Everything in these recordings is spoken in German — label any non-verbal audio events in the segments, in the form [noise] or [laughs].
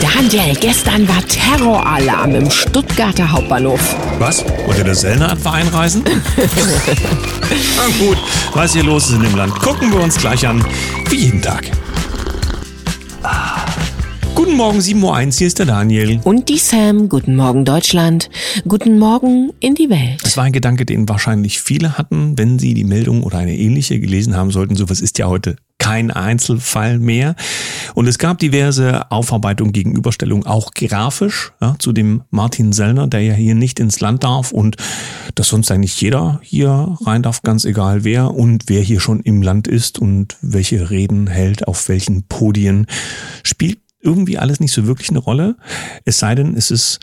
Daniel, gestern war Terroralarm im Stuttgarter Hauptbahnhof. Was? Wollte der Sellner etwa einreisen? [laughs] Na gut, was hier los ist in dem Land, gucken wir uns gleich an, wie jeden Tag. Guten Morgen, 7.01 Uhr, hier ist der Daniel. Und die Sam, guten Morgen Deutschland, guten Morgen in die Welt. Das war ein Gedanke, den wahrscheinlich viele hatten, wenn sie die Meldung oder eine ähnliche gelesen haben sollten. Sowas ist ja heute kein Einzelfall mehr. Und es gab diverse Aufarbeitungen, Gegenüberstellungen, auch grafisch, ja, zu dem Martin Sellner, der ja hier nicht ins Land darf und dass sonst eigentlich jeder hier rein darf, ganz egal wer und wer hier schon im Land ist und welche Reden hält, auf welchen Podien, spielt irgendwie alles nicht so wirklich eine Rolle. Es sei denn, es ist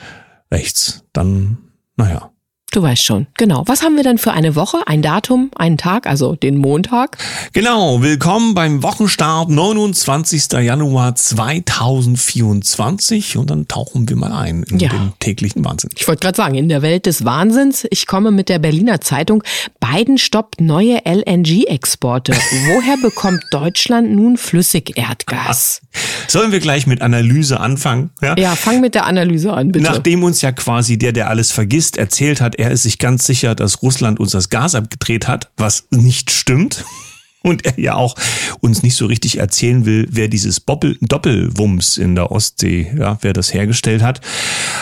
rechts. Dann, naja. Du weißt schon, genau. Was haben wir dann für eine Woche, ein Datum, einen Tag, also den Montag? Genau, willkommen beim Wochenstart 29. Januar 2024 und dann tauchen wir mal ein in Ja. den täglichen Wahnsinn. Ich wollte gerade sagen, in der Welt des Wahnsinns, ich komme mit der Berliner Zeitung, Biden stoppt neue LNG-Exporte. [laughs] Woher bekommt Deutschland nun Flüssigerdgas? [laughs] Sollen wir gleich mit Analyse anfangen? Ja? Ja, fang mit der Analyse an, bitte. Nachdem uns ja quasi der, der alles vergisst, erzählt hat, er ist sich ganz sicher, dass Russland uns das Gas abgedreht hat, was nicht stimmt. [laughs] Und er ja auch uns nicht so richtig erzählen will, wer dieses Boppel, Doppelwumms in der Ostsee, ja, wer das hergestellt hat,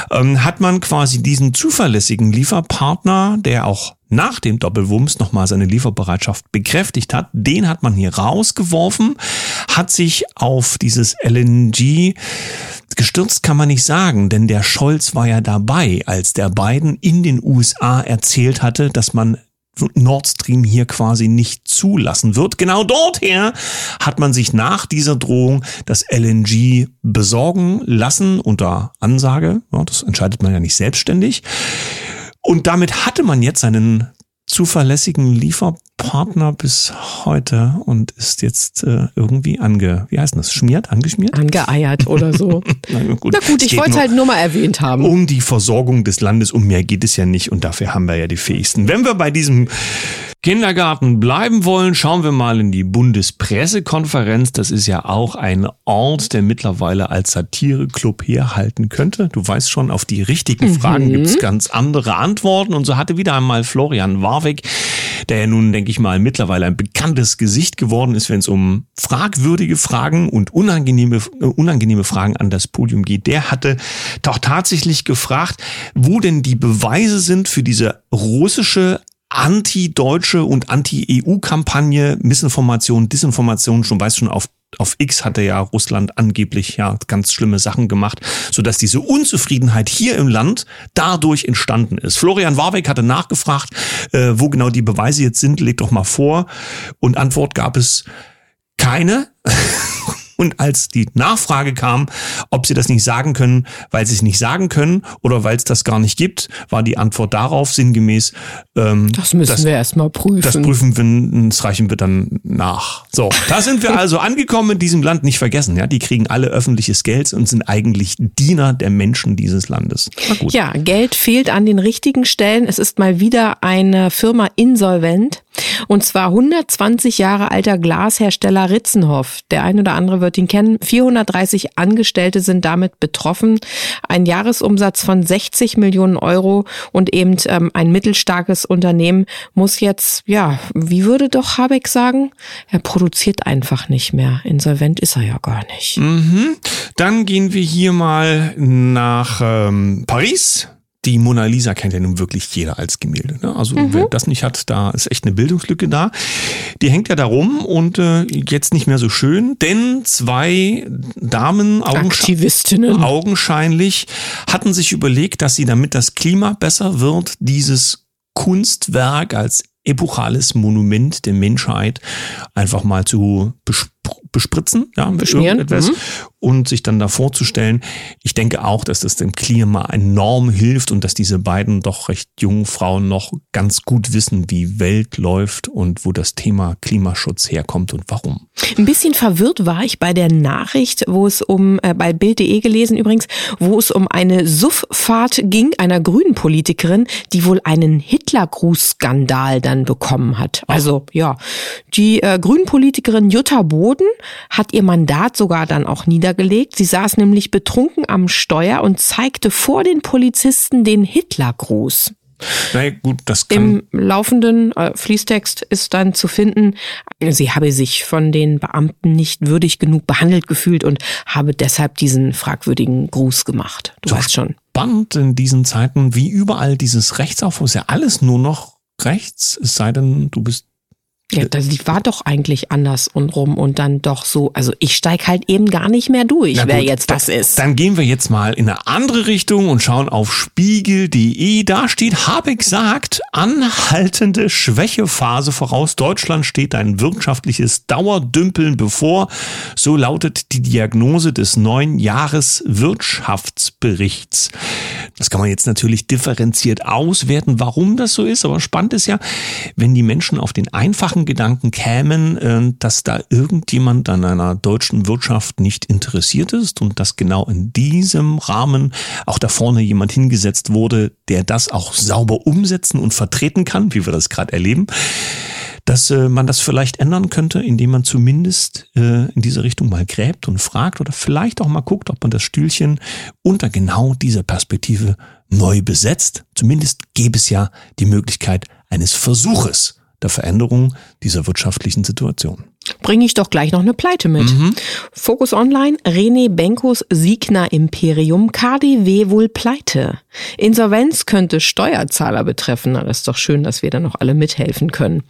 ähm, hat man quasi diesen zuverlässigen Lieferpartner, der auch nach dem Doppelwumms nochmal seine Lieferbereitschaft bekräftigt hat, den hat man hier rausgeworfen, hat sich auf dieses LNG gestürzt kann man nicht sagen, denn der Scholz war ja dabei, als der Biden in den USA erzählt hatte, dass man Nord Stream hier quasi nicht zulassen wird. Genau dorther hat man sich nach dieser Drohung das LNG besorgen lassen unter Ansage. Ja, das entscheidet man ja nicht selbstständig. Und damit hatte man jetzt einen zuverlässigen Lieferpartner bis heute und ist jetzt äh, irgendwie ange, wie heißt denn das, schmiert, angeschmiert? Angeeiert oder so. [laughs] Na gut, Na gut, ich wollte es halt nur mal erwähnt haben. um die Versorgung des Landes, um mehr geht es ja nicht und dafür haben wir ja die fähigsten. Wenn wir bei diesem Kindergarten bleiben wollen, schauen wir mal in die Bundespressekonferenz. Das ist ja auch ein Ort, der mittlerweile als Satireclub herhalten könnte. Du weißt schon, auf die richtigen Fragen gibt es ganz andere Antworten. Und so hatte wieder einmal Florian Warwick, der ja nun, denke ich mal, mittlerweile ein bekanntes Gesicht geworden ist, wenn es um fragwürdige Fragen und unangenehme, äh, unangenehme Fragen an das Podium geht. Der hatte doch tatsächlich gefragt, wo denn die Beweise sind für diese russische anti-deutsche und anti-EU-Kampagne, Missinformation, Disinformation, schon weiß schon auf auf X hatte ja Russland angeblich ja ganz schlimme Sachen gemacht, sodass diese Unzufriedenheit hier im Land dadurch entstanden ist. Florian Warbeck hatte nachgefragt, äh, wo genau die Beweise jetzt sind, leg doch mal vor. Und Antwort gab es keine. [laughs] Und als die Nachfrage kam, ob sie das nicht sagen können, weil sie es nicht sagen können oder weil es das gar nicht gibt, war die Antwort darauf sinngemäß, ähm, Das müssen das, wir erstmal prüfen. das prüfen wir, das reichen wir dann nach. So, da sind wir also angekommen in diesem Land, nicht vergessen, ja, die kriegen alle öffentliches Geld und sind eigentlich Diener der Menschen dieses Landes. Ja, Geld fehlt an den richtigen Stellen. Es ist mal wieder eine Firma insolvent. Und zwar 120 Jahre alter Glashersteller Ritzenhoff. Der ein oder andere wird ihn kennen. 430 Angestellte sind damit betroffen. Ein Jahresumsatz von 60 Millionen Euro und eben ähm, ein mittelstarkes Unternehmen muss jetzt, ja, wie würde doch Habeck sagen? Er produziert einfach nicht mehr. Insolvent ist er ja gar nicht. Dann gehen wir hier mal nach ähm, Paris. Die Mona Lisa kennt ja nun wirklich jeder als Gemälde. Ne? Also wer das nicht hat, da ist echt eine Bildungslücke da. Die hängt ja da rum und äh, jetzt nicht mehr so schön, denn zwei Damen Aktivistinnen. augenscheinlich hatten sich überlegt, dass sie, damit das Klima besser wird, dieses Kunstwerk als epochales Monument der Menschheit einfach mal zu bespr bespritzen, ja, mit Beschmieren, irgendetwas mhm. und sich dann da vorzustellen. Ich denke auch, dass das dem Klima enorm hilft und dass diese beiden doch recht jungen Frauen noch ganz gut wissen, wie Welt läuft und wo das Thema Klimaschutz herkommt und warum. Ein bisschen verwirrt war ich bei der Nachricht, wo es um, äh, bei Bild.de gelesen übrigens, wo es um eine Sufffahrt ging, einer grünen Politikerin, die wohl einen Hitlergruß-Skandal dann bekommen hat. Also ja, die äh, grünen Politikerin Jutta Boden hat ihr Mandat sogar dann auch niedergelegt. Sie saß nämlich betrunken am Steuer und zeigte vor den Polizisten den Hitlergruß. Na gut, das kann Im laufenden äh, Fließtext ist dann zu finden, sie habe sich von den Beamten nicht würdig genug behandelt gefühlt und habe deshalb diesen fragwürdigen Gruß gemacht. Du Doch. weißt schon. spannend in diesen Zeiten, wie überall dieses Rechtsaufruhr ist ja alles nur noch rechts, es sei denn, du bist Ja, das die war doch eigentlich anders und rum und dann doch so. Also ich steig halt eben gar nicht mehr durch, Na wer gut, jetzt das ist. Dann gehen wir jetzt mal in eine andere Richtung und schauen auf spiegel.de. Da steht, Habeck sagt, anhaltende Schwächephase voraus. Deutschland steht ein wirtschaftliches Dauerdümpeln bevor. So lautet die Diagnose des neuen Jahreswirtschaftsberichts. Das kann man jetzt natürlich differenziert auswerten, warum das so ist. Aber spannend ist ja, wenn die Menschen auf den einfachen Gedanken kämen, äh, dass da irgendjemand an einer deutschen Wirtschaft nicht interessiert ist und dass genau in diesem Rahmen auch da vorne jemand hingesetzt wurde, der das auch sauber umsetzen und vertreten kann, wie wir das gerade erleben, dass äh, man das vielleicht ändern könnte, indem man zumindest äh, in diese Richtung mal gräbt und fragt oder vielleicht auch mal guckt, ob man das Stühlchen unter genau dieser Perspektive neu besetzt. Zumindest gäbe es ja die Möglichkeit eines Versuches der Veränderung dieser wirtschaftlichen Situation. Bringe ich doch gleich noch eine Pleite mit. Mhm. Fokus Online, René Benkos Siegner Imperium, KDW wohl pleite. Insolvenz könnte Steuerzahler betreffen. Na, das ist doch schön, dass wir da noch alle mithelfen können.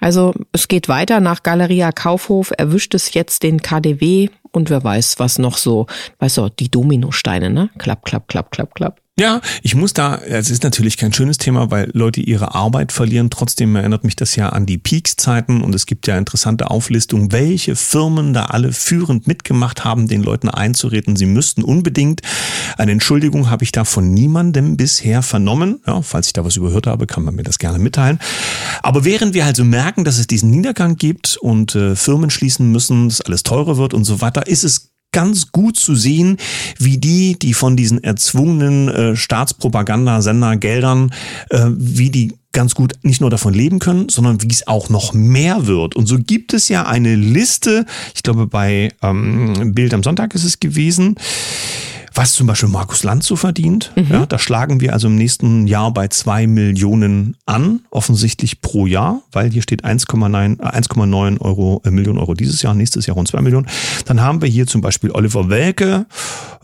Also es geht weiter. Nach Galeria Kaufhof erwischt es jetzt den KDW und wer weiß, was noch so, weißt du, die Dominosteine, ne? Klapp, klapp, klapp, klapp, klapp. Ja, ich muss da, es ist natürlich kein schönes Thema, weil Leute ihre Arbeit verlieren. Trotzdem erinnert mich das ja an die Peaks-Zeiten und es gibt ja interessante Auflistungen, welche Firmen da alle führend mitgemacht haben, den Leuten einzureden, sie müssten unbedingt. Eine Entschuldigung habe ich da von niemandem bisher vernommen. Ja, falls ich da was überhört habe, kann man mir das gerne mitteilen. Aber während wir also merken, dass es diesen Niedergang gibt und äh, Firmen schließen müssen, dass alles teurer wird und so weiter, ist es ganz gut zu sehen, wie die, die von diesen erzwungenen äh, Staatspropagandasender-Geldern, äh, wie die ganz gut nicht nur davon leben können, sondern wie es auch noch mehr wird. Und so gibt es ja eine Liste, ich glaube bei ähm, Bild am Sonntag ist es gewesen, was zum Beispiel Markus Lanz so verdient. Mhm. Ja, da schlagen wir also im nächsten Jahr bei zwei Millionen an, offensichtlich pro Jahr, weil hier steht 1,9 äh, 1,9 Euro, äh, Millionen Euro dieses Jahr, nächstes Jahr rund zwei Millionen. Dann haben wir hier zum Beispiel Oliver Welke,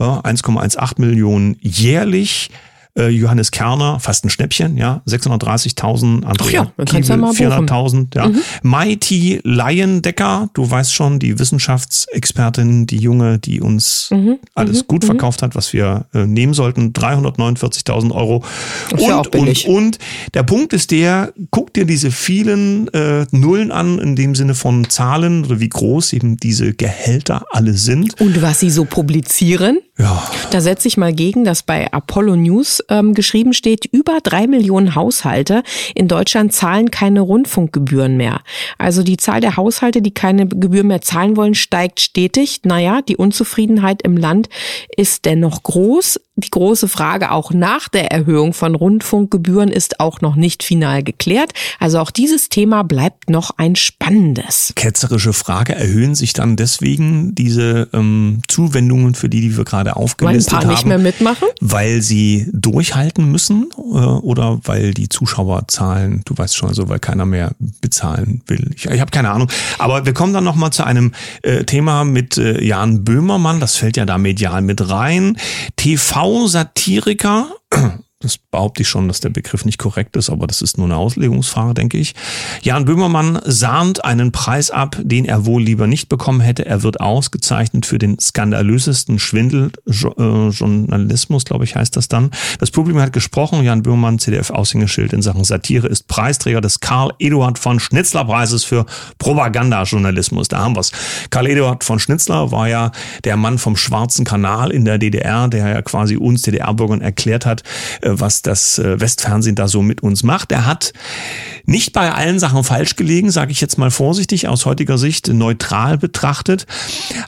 ja, 1,18 Millionen jährlich. Äh, Johannes Kerner, fast ein Schnäppchen, ja, 630.000, Ach Andrea ja, du ja mal buchen. 400.000, ja. Mighty Leyendecker, du weißt schon, die Wissenschaftsexpertin, die Junge, die uns Mhm, alles gut verkauft hat, was wir äh, nehmen sollten, 349.000 Euro. Ja und, billig. und, und der Punkt ist der, guck dir diese vielen äh, Nullen an, in dem Sinne von Zahlen oder wie groß eben diese Gehälter alle sind. Und was sie so publizieren? Ja, Da setze ich mal gegen, dass bei Apollo News ähm, geschrieben steht, über drei Millionen Haushalte in Deutschland zahlen keine Rundfunkgebühren mehr. Also die Zahl der Haushalte, die keine Gebühr mehr zahlen wollen, steigt stetig. Naja, die Unzufriedenheit im Land ist dennoch groß. Die große Frage auch nach der Erhöhung von Rundfunkgebühren ist auch noch nicht final geklärt. Also auch dieses Thema bleibt noch ein spannendes. ketzerische Frage, erhöhen sich dann deswegen diese ähm, Zuwendungen, für die, die wir gerade Weil ein aufgelistet paar haben? nicht mehr mitmachen? Weil sie durchhalten müssen äh, oder weil die Zuschauerzahlen, du weißt schon, also weil keiner mehr bezahlen will. Ich, ich habe keine Ahnung. Aber wir kommen dann nochmal zu einem äh, Thema mit äh, Jan Böhmermann, das fällt ja da medial mit rein. TV-Satiriker. Das behaupte ich schon, dass der Begriff nicht korrekt ist, aber das ist nur eine Auslegungsfrage, denke ich. Jan Böhmermann sahnt einen Preis ab, den er wohl lieber nicht bekommen hätte. Er wird ausgezeichnet für den skandalösesten Schwindeljournalismus, glaube ich, heißt das dann. Das Publikum hat gesprochen. Jan Böhmermann, CDF-Aushängeschild in Sachen Satire, ist Preisträger des Karl Eduard von Schnitzler Preises für Propagandajournalismus. Da haben wir's. Karl Eduard von Schnitzler war ja der Mann vom Schwarzen Kanal in der DDR, der ja quasi uns DDR-Bürgern erklärt hat, äh, was das äh, Westfernsehen da so mit uns macht. Er hat nicht bei allen Sachen falsch gelegen, sage ich jetzt mal vorsichtig, aus heutiger Sicht neutral betrachtet.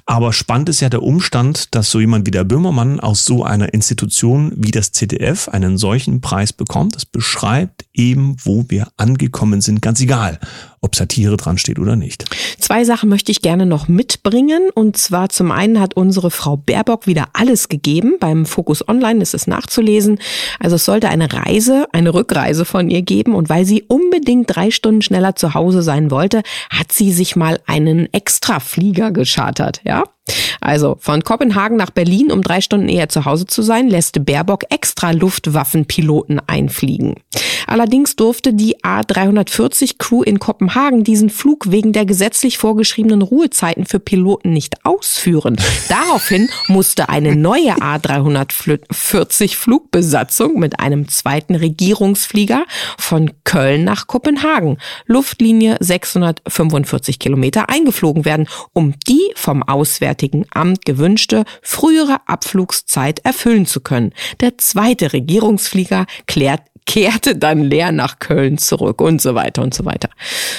Aber spannend ist ja der Umstand, dass so jemand wie der Böhmermann aus so einer Institution wie das ZDF einen solchen Preis bekommt. Das beschreibt eben, wo wir angekommen sind, ganz egal, ob Satire dran steht oder nicht. Zwei Sachen möchte ich gerne noch mitbringen. Und zwar zum einen hat unsere Frau Baerbock wieder alles gegeben. Beim Fokus Online ist es nachzulesen. Also es sollte eine Reise, eine Rückreise von ihr geben. Und weil sie unbedingt drei Stunden schneller zu Hause sein wollte, hat sie sich mal einen Extraflieger geschartert. Ja, also von Kopenhagen nach Berlin, um drei Stunden eher zu Hause zu sein, lässt Baerbock extra Luftwaffenpiloten einfliegen. Allerdings durfte die A340 Crew in Kopenhagen diesen Flug wegen der gesetzlich vorgeschriebenen Ruhezeiten für Piloten nicht ausführen. [laughs] Daraufhin musste eine neue A340 Flugbesatzung mit einem zweiten Regierungsflieger von Köln nach Kopenhagen, Luftlinie 645 Kilometer, eingeflogen werden, um die vom Auswärtigen Amt gewünschte frühere Abflugszeit erfüllen zu können. Der zweite Regierungsflieger klärt kehrte dann leer nach Köln zurück und so weiter und so weiter.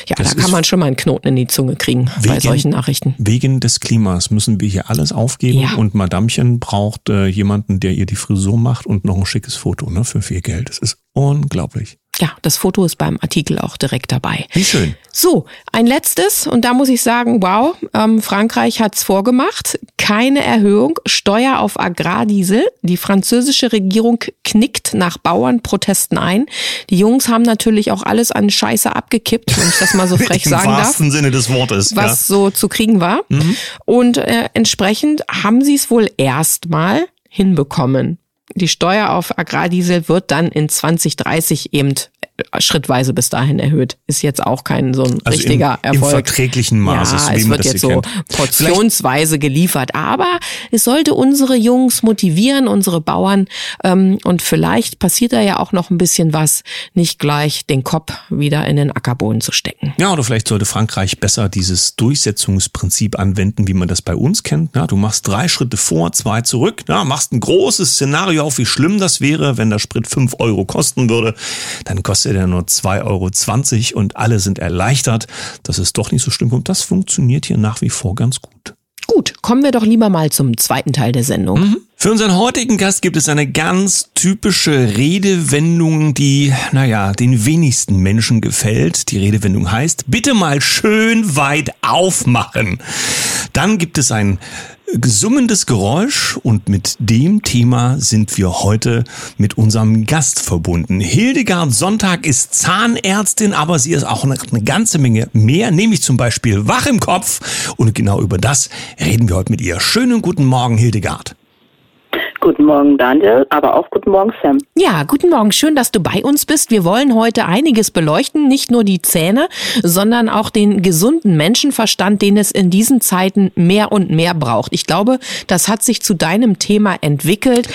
Ja, das da kann man schon mal einen Knoten in die Zunge kriegen wegen, bei solchen Nachrichten. Wegen des Klimas müssen wir hier alles aufgeben ja. und Madamchen braucht äh, jemanden, der ihr die Frisur macht und noch ein schickes Foto ne, für viel Geld. Das ist unglaublich. Ja, das Foto ist beim Artikel auch direkt dabei. Wie schön. So, ein letztes, und da muss ich sagen, wow, ähm, Frankreich hat's vorgemacht. Keine Erhöhung, Steuer auf Agrardiesel. Die französische Regierung knickt nach Bauernprotesten ein. Die Jungs haben natürlich auch alles an Scheiße abgekippt, wenn ich das mal so [laughs] frech sagen darf. Im wahrsten Sinne des Wortes. Was ja. so zu kriegen war. Mhm. Und äh, entsprechend haben sie es wohl erstmal hinbekommen. Die Steuer auf Agrardiesel wird dann in 2030 eben schrittweise bis dahin erhöht. Ist jetzt auch kein so ein also richtiger im, Erfolg. Im verträglichen Maße, ja, es wird jetzt so kennt. portionsweise Vielleicht geliefert. Aber es sollte unsere Jungs motivieren, unsere Bauern. Ähm, und vielleicht passiert da ja auch noch ein bisschen was, nicht gleich den Kopf wieder in den Ackerboden zu stecken. Ja, oder vielleicht sollte Frankreich besser dieses Durchsetzungsprinzip anwenden, wie man das bei uns kennt. Ja, du machst drei Schritte vor, zwei zurück, ja, machst ein großes Szenario auf, wie schlimm das wäre, wenn der Sprit fünf Euro kosten würde. Dann kostet kostet er nur 2,20 Euro und alle sind erleichtert, dass es doch nicht so schlimm kommt. Das funktioniert hier nach wie vor ganz gut. Gut, kommen wir doch lieber mal zum zweiten Teil der Sendung. Mhm. Für unseren heutigen Gast gibt es eine ganz typische Redewendung, die, naja, den wenigsten Menschen gefällt. Die Redewendung heißt, bitte mal schön weit aufmachen. Dann gibt es ein gesummendes Geräusch und mit dem Thema sind wir heute mit unserem Gast verbunden. Hildegard Sonntag ist Zahnärztin, aber sie ist auch eine, eine ganze Menge mehr, nämlich zum Beispiel wach im Kopf und genau über das reden wir heute mit ihr. Schönen guten Morgen, Hildegard. Guten Morgen, Daniel, aber auch guten Morgen, Sam. Ja, guten Morgen. Schön, dass du bei uns bist. Wir wollen heute einiges beleuchten, nicht nur die Zähne, sondern auch den gesunden Menschenverstand, den es in diesen Zeiten mehr und mehr braucht. Ich glaube, das hat sich zu deinem Thema entwickelt.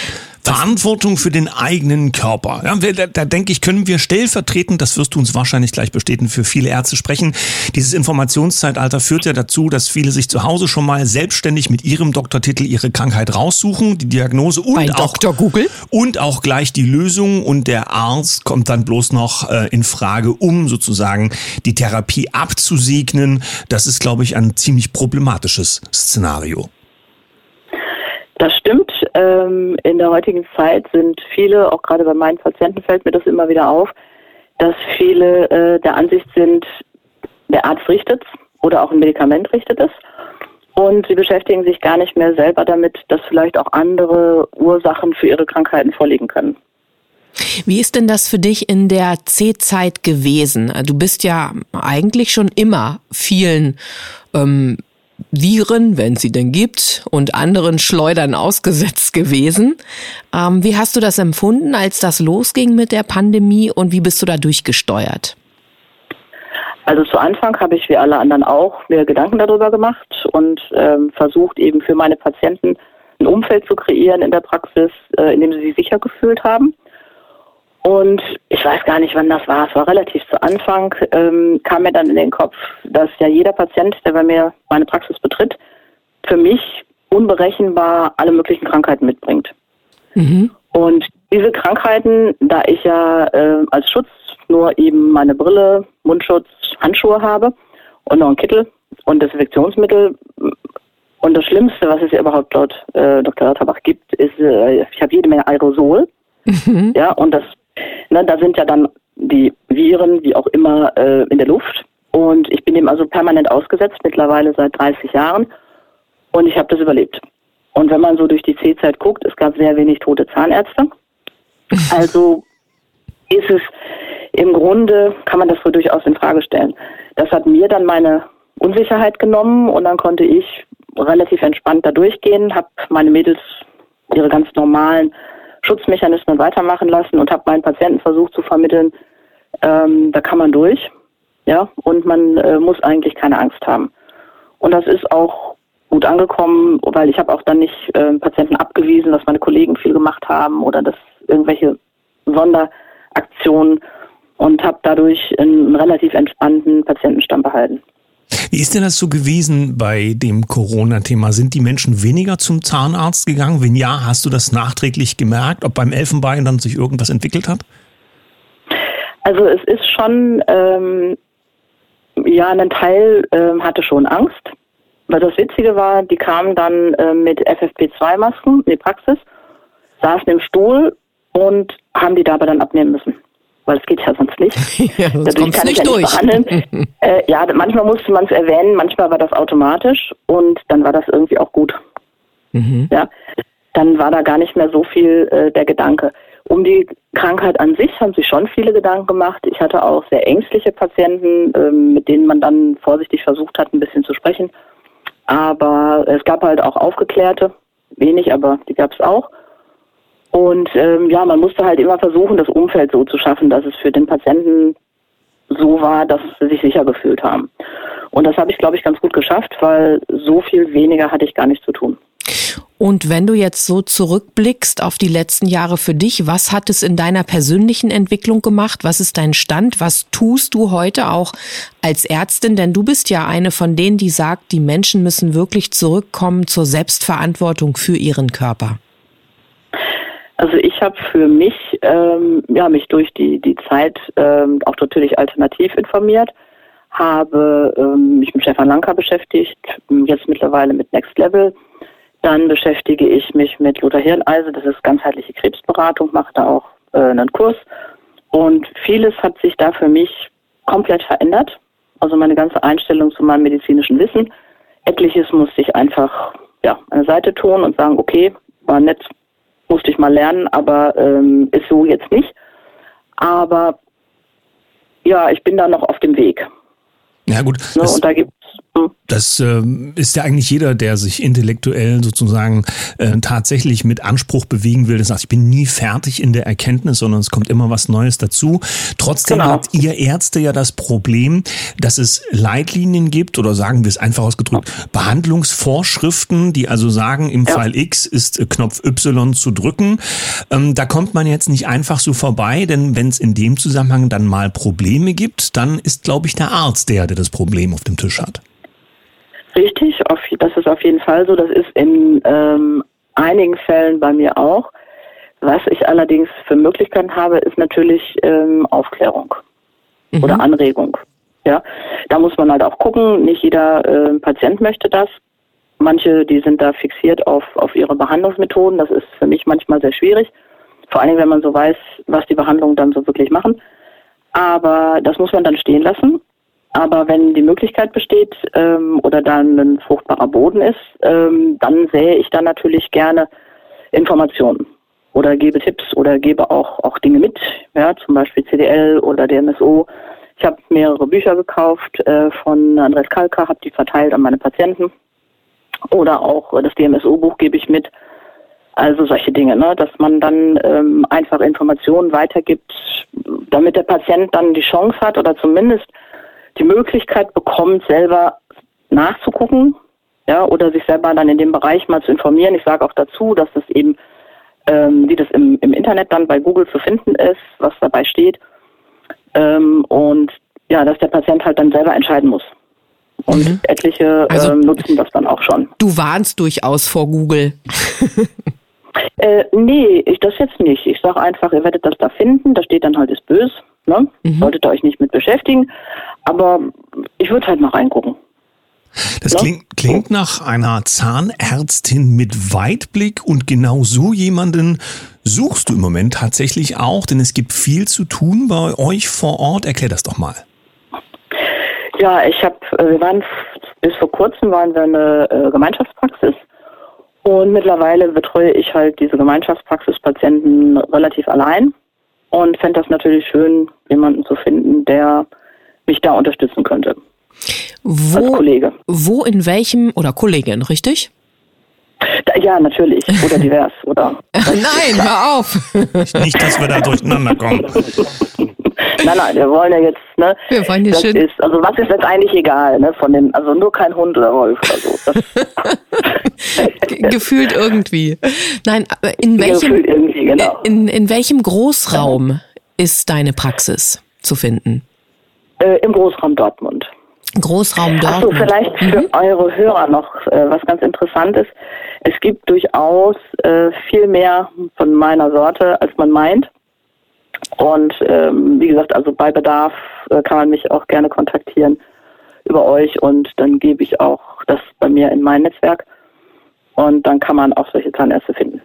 Verantwortung für den eigenen Körper. Ja, da, da denke ich, können wir stellvertretend, das wirst du uns wahrscheinlich gleich bestätigen, für viele Ärzte sprechen. Dieses Informationszeitalter führt ja dazu, dass viele sich zu Hause schon mal selbstständig mit ihrem Doktortitel ihre Krankheit raussuchen, die Diagnose und Bei auch Dr. Google und auch gleich die Lösung und der Arzt kommt dann bloß noch äh, in Frage, um sozusagen die Therapie abzusegnen. Das ist, glaube ich, ein ziemlich problematisches Szenario. Das stimmt. Ähm, in der heutigen Zeit sind viele, auch gerade bei meinen Patienten fällt mir das immer wieder auf, dass viele äh, der Ansicht sind, der Arzt richtet es oder auch ein Medikament richtet es. Und sie beschäftigen sich gar nicht mehr selber damit, dass vielleicht auch andere Ursachen für ihre Krankheiten vorliegen können. Wie ist denn das für dich in der C-Zeit gewesen? Du bist ja eigentlich schon immer vielen ähm, Viren, wenn sie denn gibt, und anderen Schleudern ausgesetzt gewesen. Ähm, wie hast du das empfunden, als das losging mit der Pandemie und wie bist du da durchgesteuert? Also zu Anfang habe ich wie alle anderen auch mir Gedanken darüber gemacht und ähm, versucht eben für meine Patienten ein Umfeld zu kreieren in der Praxis, äh, in dem sie sich sicher gefühlt haben. Und ich weiß gar nicht, wann das war. Es war relativ zu Anfang, ähm, kam mir dann in den Kopf, dass ja jeder Patient, der bei mir meine Praxis betritt, für mich unberechenbar alle möglichen Krankheiten mitbringt. Mhm. Und diese Krankheiten, da ich ja äh, als Schutz nur eben meine Brille, Mundschutz, Handschuhe habe und noch einen Kittel und Desinfektionsmittel. Und das Schlimmste, was es überhaupt dort äh, Dr. Lauterbach gibt, ist, äh, ich habe jede Menge Aerosol. Mhm. Ja, und das Ne, da sind ja dann die Viren, wie auch immer, äh, in der Luft. Und ich bin dem also permanent ausgesetzt, mittlerweile seit 30 Jahren. Und ich habe das überlebt. Und wenn man so durch die C-Zeit guckt, es gab sehr wenig tote Zahnärzte. [laughs] Also ist es im Grunde, kann man das so durchaus in Frage stellen. Das hat mir dann meine Unsicherheit genommen und dann konnte ich relativ entspannt da durchgehen, habe meine Mädels ihre ganz normalen Schutzmechanismen weitermachen lassen und habe meinen Patienten versucht zu vermitteln, ähm, da kann man durch, ja, und man äh, muss eigentlich keine Angst haben. Und das ist auch gut angekommen, weil ich habe auch dann nicht äh, Patienten abgewiesen, dass meine Kollegen viel gemacht haben oder dass irgendwelche Sonderaktionen und habe dadurch einen relativ entspannten behalten. Wie ist denn das so gewesen bei dem Corona-Thema? Sind die Menschen weniger zum Zahnarzt gegangen? Wenn ja, hast du das nachträglich gemerkt, ob beim Elfenbein dann sich irgendwas entwickelt hat? Also es ist schon, ähm, ja, ein Teil ähm, hatte schon Angst. Weil das Witzige war, die kamen dann äh, mit FFP2-Masken in die Praxis, saßen im Stuhl und haben die dabei dann abnehmen müssen weil es geht ja sonst nicht. [laughs] ja, sonst Dadurch kann nicht ich ja durch. nicht behandeln. [laughs] äh, ja, manchmal musste man es erwähnen, manchmal war das automatisch und dann war das irgendwie auch gut. Mhm. Ja, dann war da gar nicht mehr so viel äh, der Gedanke. Um die Krankheit an sich haben sich schon viele Gedanken gemacht. Ich hatte auch sehr ängstliche Patienten, äh, mit denen man dann vorsichtig versucht hat, ein bisschen zu sprechen. Aber es gab halt auch Aufgeklärte, wenig, aber die gab es auch. Und ähm, ja, man musste halt immer versuchen, das Umfeld so zu schaffen, dass es für den Patienten so war, dass sie sich sicher gefühlt haben. Und das habe ich, glaube ich, ganz gut geschafft, weil so viel weniger hatte ich gar nicht zu tun. Und wenn du jetzt so zurückblickst auf die letzten Jahre für dich, was hat es in deiner persönlichen Entwicklung gemacht? Was ist dein Stand? Was tust du heute auch als Ärztin? Denn du bist ja eine von denen, die sagt, die Menschen müssen wirklich zurückkommen zur Selbstverantwortung für ihren Körper. Also ich habe für mich ähm, ja, mich durch die, die Zeit ähm, auch natürlich alternativ informiert, habe ähm, mich mit Stefan Lanka beschäftigt, jetzt mittlerweile mit Next Level. Dann beschäftige ich mich mit Lothar Hirneise, das ist ganzheitliche Krebsberatung, mache da auch äh, einen Kurs. Und vieles hat sich da für mich komplett verändert. Also meine ganze Einstellung zu meinem medizinischen Wissen. Etliches musste ich einfach ja, an der Seite tun und sagen, okay, war nett, musste ich mal lernen, aber ähm, ist so jetzt nicht. Aber ja, ich bin da noch auf dem Weg. Ja gut. Ne, und da gibt das äh, ist ja eigentlich jeder, der sich intellektuell sozusagen äh, tatsächlich mit Anspruch bewegen will, der sagt, ich bin nie fertig in der Erkenntnis, sondern es kommt immer was Neues dazu. Trotzdem genau. habt ihr Ärzte ja das Problem, dass es Leitlinien gibt oder sagen wir es einfach ausgedrückt, Behandlungsvorschriften, die also sagen, im ja. Fall X ist äh, Knopf Y zu drücken. Ähm, da kommt man jetzt nicht einfach so vorbei, denn wenn es in dem Zusammenhang dann mal Probleme gibt, dann ist, glaube ich, der Arzt der, der das Problem auf dem Tisch hat. Richtig, auf, das ist auf jeden Fall so. Das ist in ähm, einigen Fällen bei mir auch. Was ich allerdings für Möglichkeiten habe, ist natürlich ähm, Aufklärung mhm. oder Anregung. Ja, da muss man halt auch gucken. Nicht jeder äh, Patient möchte das. Manche, die sind da fixiert auf, auf ihre Behandlungsmethoden. Das ist für mich manchmal sehr schwierig. Vor allem, wenn man so weiß, was die Behandlungen dann so wirklich machen. Aber das muss man dann stehen lassen. Aber wenn die Möglichkeit besteht ähm, oder dann ein fruchtbarer Boden ist, ähm, dann sähe ich dann natürlich gerne Informationen oder gebe Tipps oder gebe auch, auch Dinge mit, ja, zum Beispiel CDL oder DMSO. Ich habe mehrere Bücher gekauft äh, von Andres Kalka, habe die verteilt an meine Patienten. Oder auch das DMSO-Buch gebe ich mit. Also solche Dinge, ne? dass man dann ähm, einfach Informationen weitergibt, damit der Patient dann die Chance hat oder zumindest die Möglichkeit bekommt, selber nachzugucken, ja, oder sich selber dann in dem Bereich mal zu informieren. Ich sage auch dazu, dass das eben, ähm, wie das im, im Internet dann bei Google zu finden ist, was dabei steht. Ähm, und ja, dass der Patient halt dann selber entscheiden muss. Und mhm. etliche also, ähm, nutzen das dann auch schon. Du warnst durchaus vor Google. [laughs] äh, nee, ich das jetzt nicht. Ich sage einfach, ihr werdet das da finden, da steht dann halt ist böse. Ne? Mhm. Solltet ihr euch nicht mit beschäftigen. Aber ich würde halt mal reingucken. Das klingt, klingt nach einer Zahnärztin mit Weitblick und genau so jemanden suchst du im Moment tatsächlich auch, denn es gibt viel zu tun bei euch vor Ort. Erklär das doch mal. Ja, ich habe, wir waren bis vor kurzem waren wir eine äh, Gemeinschaftspraxis und mittlerweile betreue ich halt diese Gemeinschaftspraxispatienten relativ allein und fände das natürlich schön, jemanden zu finden, der mich da unterstützen könnte. Wo, als Kollege. Wo in welchem, oder Kollegin, richtig? Da, ja, natürlich. Oder divers, oder? [laughs] Nein, hör auf. Nicht, dass wir da durcheinander kommen. [laughs] nein, nein, wir wollen ja jetzt, ne? Wir wollen das schön. Ist, also was ist jetzt eigentlich egal, ne? Von dem, also nur kein Hund oder Wolf oder so. [laughs] Gefühlt irgendwie. Nein, in welchem, genau. in, in welchem Großraum ist deine Praxis zu finden? Äh, Im Großraum Dortmund. Großraum Dortmund. Achso, vielleicht für mhm. eure Hörer noch äh, was ganz interessant ist. Es gibt durchaus äh, viel mehr von meiner Sorte, als man meint. Und ähm, wie gesagt, also bei Bedarf äh, kann man mich auch gerne kontaktieren über euch und dann gebe ich auch das bei mir in mein Netzwerk und dann kann man auch solche Zahnärzte finden.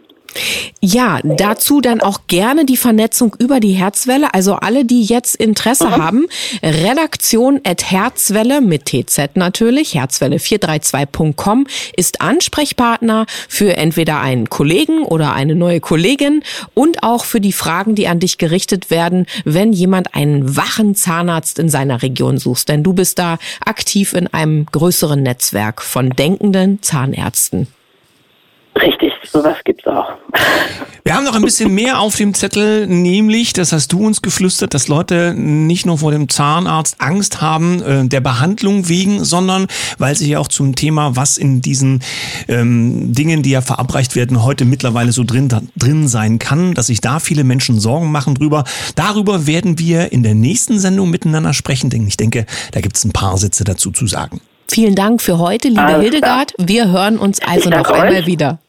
Ja, dazu dann auch gerne die Vernetzung über die Herzwelle. Also alle, die jetzt Interesse mhm. haben, Redaktion at Herzwelle mit TZ natürlich, herzwelle432.com ist Ansprechpartner für entweder einen Kollegen oder eine neue Kollegin und auch für die Fragen, die an dich gerichtet werden, wenn jemand einen wachen Zahnarzt in seiner Region sucht. Denn du bist da aktiv in einem größeren Netzwerk von denkenden Zahnärzten. Richtig, sowas gibt's auch. Wir haben noch ein bisschen mehr auf dem Zettel, nämlich, das hast du uns geflüstert, dass Leute nicht nur vor dem Zahnarzt Angst haben, äh, der Behandlung wegen, sondern weil sie ja auch zum Thema, was in diesen ähm, Dingen, die ja verabreicht werden, heute mittlerweile so drin, drin sein kann, dass sich da viele Menschen Sorgen machen drüber. Darüber werden wir in der nächsten Sendung miteinander sprechen, denn ich denke, da gibt's ein paar Sätze dazu zu sagen. Vielen Dank für heute, liebe Alles Hildegard. Klar. Wir hören uns also noch einmal wieder.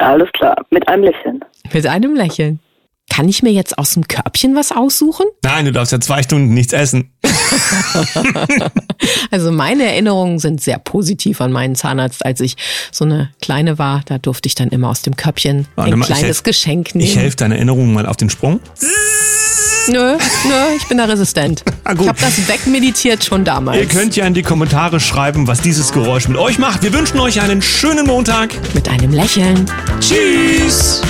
Alles klar, mit einem Lächeln. Mit einem Lächeln. Kann ich mir jetzt aus dem Körbchen was aussuchen? Nein, du darfst ja zwei Stunden nichts essen. [laughs] also meine Erinnerungen sind sehr positiv an meinen Zahnarzt. Als ich so eine kleine war, da durfte ich dann immer aus dem Körbchen Warte ein mal, kleines helf, Geschenk nehmen. Ich helfe deine Erinnerungen mal auf den Sprung. Nö, nö, ich bin da resistent. [laughs] Ah, ich habe das wegmeditiert schon damals. Ihr könnt ja in die Kommentare schreiben, was dieses Geräusch mit euch macht. Wir wünschen euch einen schönen Montag. Mit einem Lächeln. Tschüss.